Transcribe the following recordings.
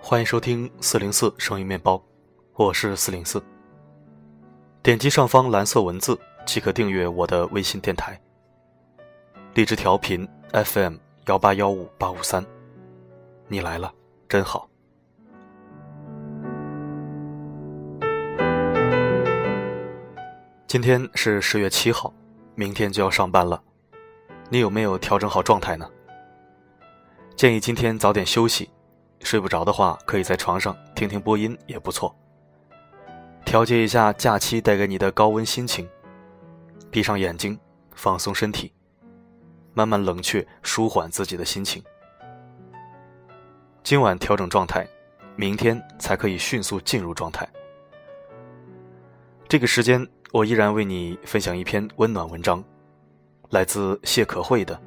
欢迎收听四零四声音面包，我是四零四。点击上方蓝色文字即可订阅我的微信电台。励志调频 FM 幺八幺五八五三，你来了，真好。今天是十月七号，明天就要上班了，你有没有调整好状态呢？建议今天早点休息。睡不着的话，可以在床上听听播音也不错，调节一下假期带给你的高温心情。闭上眼睛，放松身体，慢慢冷却，舒缓自己的心情。今晚调整状态，明天才可以迅速进入状态。这个时间，我依然为你分享一篇温暖文章，来自谢可慧的《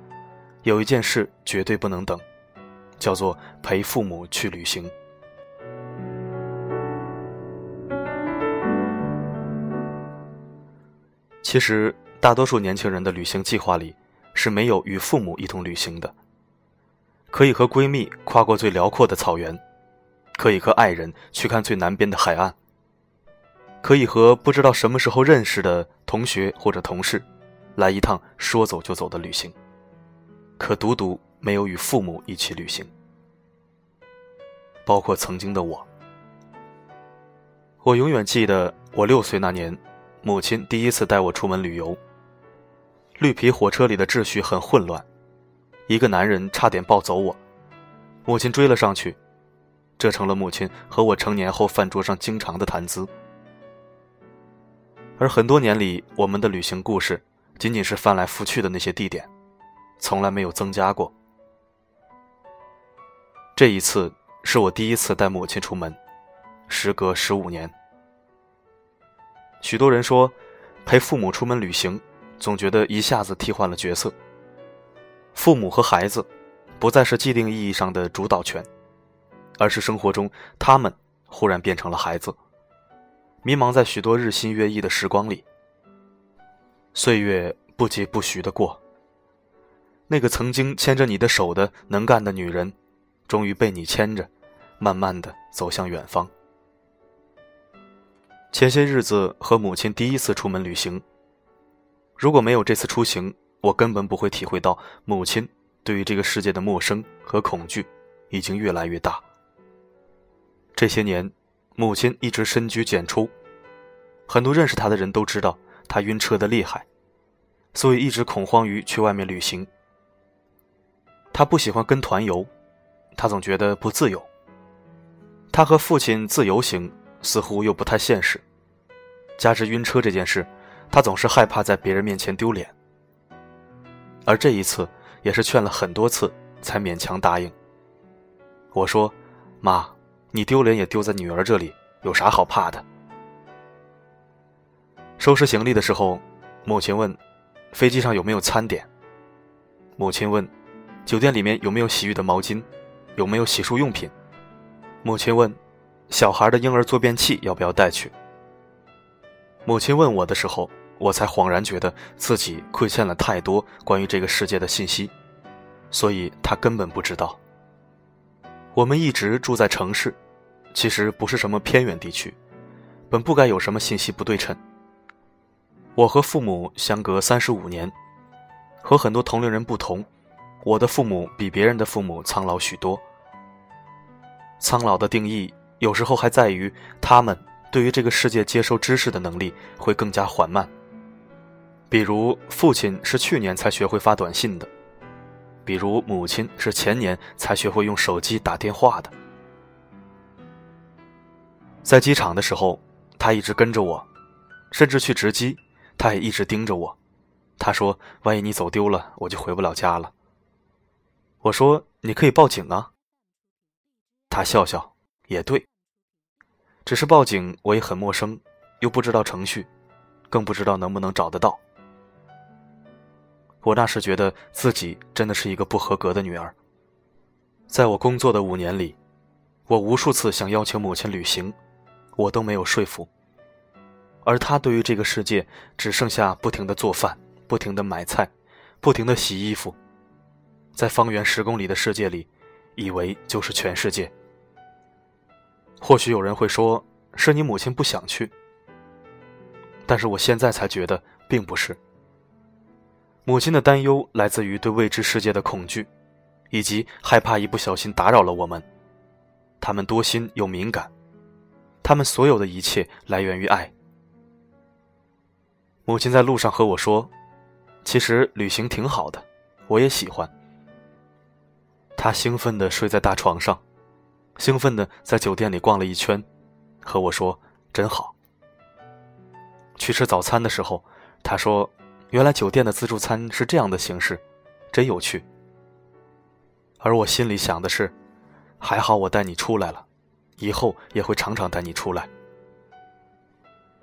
有一件事绝对不能等》。叫做陪父母去旅行。其实，大多数年轻人的旅行计划里是没有与父母一同旅行的。可以和闺蜜跨过最辽阔的草原，可以和爱人去看最南边的海岸，可以和不知道什么时候认识的同学或者同事来一趟说走就走的旅行。可独独。没有与父母一起旅行，包括曾经的我。我永远记得我六岁那年，母亲第一次带我出门旅游。绿皮火车里的秩序很混乱，一个男人差点抱走我，母亲追了上去，这成了母亲和我成年后饭桌上经常的谈资。而很多年里，我们的旅行故事仅仅是翻来覆去的那些地点，从来没有增加过。这一次是我第一次带母亲出门，时隔十五年。许多人说，陪父母出门旅行，总觉得一下子替换了角色。父母和孩子，不再是既定意义上的主导权，而是生活中他们忽然变成了孩子，迷茫在许多日新月异的时光里。岁月不疾不徐的过，那个曾经牵着你的手的能干的女人。终于被你牵着，慢慢的走向远方。前些日子和母亲第一次出门旅行。如果没有这次出行，我根本不会体会到母亲对于这个世界的陌生和恐惧已经越来越大。这些年，母亲一直深居简出，很多认识她的人都知道她晕车的厉害，所以一直恐慌于去外面旅行。他不喜欢跟团游。他总觉得不自由。他和父亲自由行似乎又不太现实，加之晕车这件事，他总是害怕在别人面前丢脸。而这一次也是劝了很多次才勉强答应。我说：“妈，你丢脸也丢在女儿这里，有啥好怕的？”收拾行李的时候，母亲问：“飞机上有没有餐点？”母亲问：“酒店里面有没有洗浴的毛巾？”有没有洗漱用品？母亲问：“小孩的婴儿坐便器要不要带去？”母亲问我的时候，我才恍然觉得自己亏欠了太多关于这个世界的信息，所以她根本不知道。我们一直住在城市，其实不是什么偏远地区，本不该有什么信息不对称。我和父母相隔三十五年，和很多同龄人不同，我的父母比别人的父母苍老许多。苍老的定义，有时候还在于他们对于这个世界接收知识的能力会更加缓慢。比如父亲是去年才学会发短信的，比如母亲是前年才学会用手机打电话的。在机场的时候，他一直跟着我，甚至去值机，他也一直盯着我。他说：“万一你走丢了，我就回不了家了。”我说：“你可以报警啊。”他笑笑，也对。只是报警，我也很陌生，又不知道程序，更不知道能不能找得到。我那时觉得自己真的是一个不合格的女儿。在我工作的五年里，我无数次想邀请母亲旅行，我都没有说服。而她对于这个世界，只剩下不停的做饭，不停的买菜，不停的洗衣服，在方圆十公里的世界里，以为就是全世界。或许有人会说，是你母亲不想去，但是我现在才觉得并不是。母亲的担忧来自于对未知世界的恐惧，以及害怕一不小心打扰了我们。他们多心又敏感，他们所有的一切来源于爱。母亲在路上和我说：“其实旅行挺好的，我也喜欢。”她兴奋地睡在大床上。兴奋的在酒店里逛了一圈，和我说：“真好。”去吃早餐的时候，她说：“原来酒店的自助餐是这样的形式，真有趣。”而我心里想的是：“还好我带你出来了，以后也会常常带你出来。”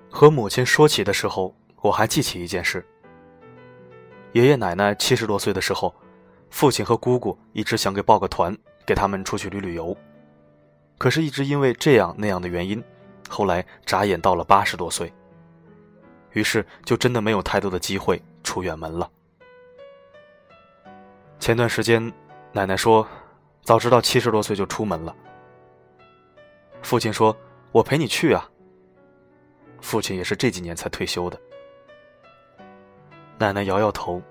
和母亲说起的时候，我还记起一件事：爷爷奶奶七十多岁的时候，父亲和姑姑一直想给报个团，给他们出去旅旅游。可是，一直因为这样那样的原因，后来眨眼到了八十多岁。于是，就真的没有太多的机会出远门了。前段时间，奶奶说：“早知道七十多岁就出门了。”父亲说：“我陪你去啊。”父亲也是这几年才退休的。奶奶摇摇头，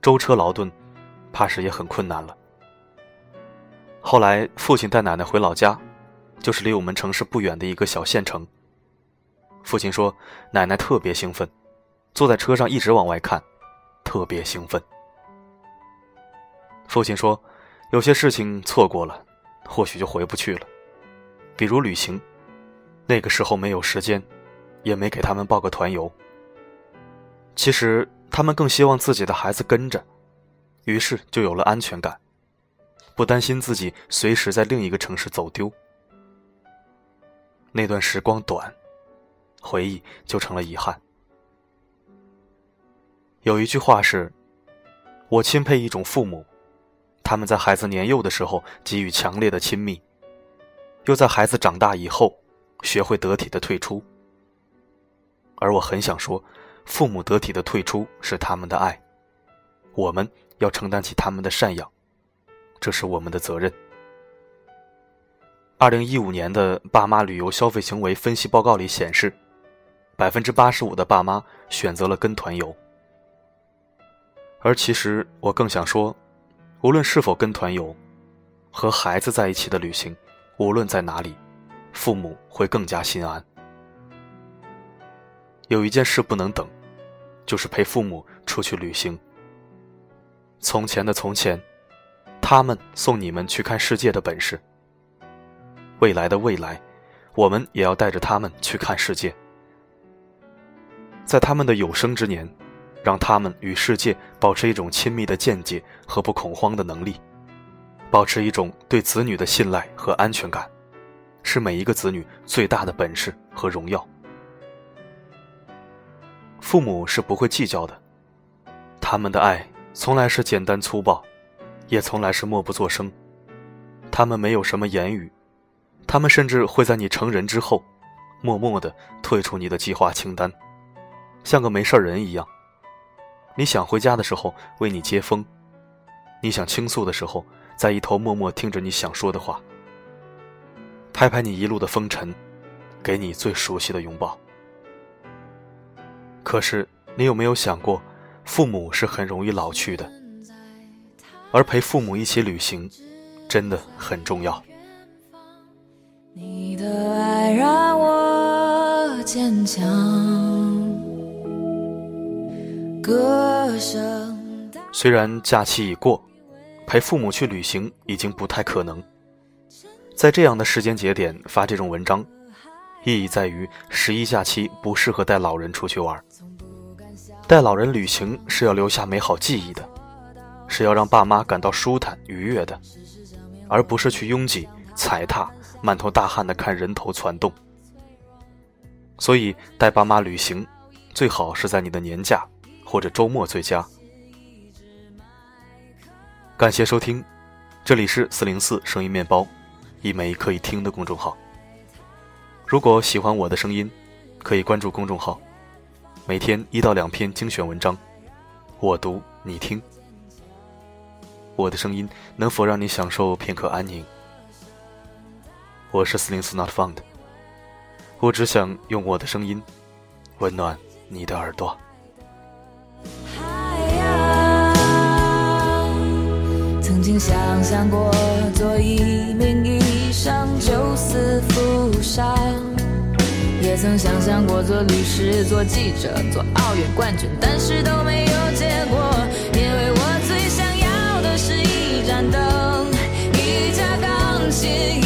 舟车劳顿，怕是也很困难了。后来，父亲带奶奶回老家，就是离我们城市不远的一个小县城。父亲说，奶奶特别兴奋，坐在车上一直往外看，特别兴奋。父亲说，有些事情错过了，或许就回不去了，比如旅行，那个时候没有时间，也没给他们报个团游。其实他们更希望自己的孩子跟着，于是就有了安全感。不担心自己随时在另一个城市走丢，那段时光短，回忆就成了遗憾。有一句话是：“我钦佩一种父母，他们在孩子年幼的时候给予强烈的亲密，又在孩子长大以后学会得体的退出。”而我很想说，父母得体的退出是他们的爱，我们要承担起他们的赡养。这是我们的责任。二零一五年的爸妈旅游消费行为分析报告里显示，百分之八十五的爸妈选择了跟团游。而其实我更想说，无论是否跟团游，和孩子在一起的旅行，无论在哪里，父母会更加心安。有一件事不能等，就是陪父母出去旅行。从前的从前。他们送你们去看世界的本事。未来的未来，我们也要带着他们去看世界。在他们的有生之年，让他们与世界保持一种亲密的见解和不恐慌的能力，保持一种对子女的信赖和安全感，是每一个子女最大的本事和荣耀。父母是不会计较的，他们的爱从来是简单粗暴。也从来是默不作声，他们没有什么言语，他们甚至会在你成人之后，默默地退出你的计划清单，像个没事人一样。你想回家的时候为你接风，你想倾诉的时候，在一头默默听着你想说的话，拍拍你一路的风尘，给你最熟悉的拥抱。可是你有没有想过，父母是很容易老去的？而陪父母一起旅行，真的很重要。你的爱让我坚强。歌声。虽然假期已过，陪父母去旅行已经不太可能。在这样的时间节点发这种文章，意义在于十一假期不适合带老人出去玩。带老人旅行是要留下美好记忆的。是要让爸妈感到舒坦愉悦的，而不是去拥挤踩踏、满头大汗的看人头攒动。所以带爸妈旅行，最好是在你的年假或者周末最佳。感谢收听，这里是四零四声音面包，一枚可以听的公众号。如果喜欢我的声音，可以关注公众号，每天一到两篇精选文章，我读。你听。我的声音能否让你享受片刻安宁？我是四零四 Not Found，我只想用我的声音温暖你的耳朵。曾经想象过做一，上，也曾想象过做律师、做记者、做奥运冠军，但是都没有结果，因为我最想要的是一盏灯，一架钢琴，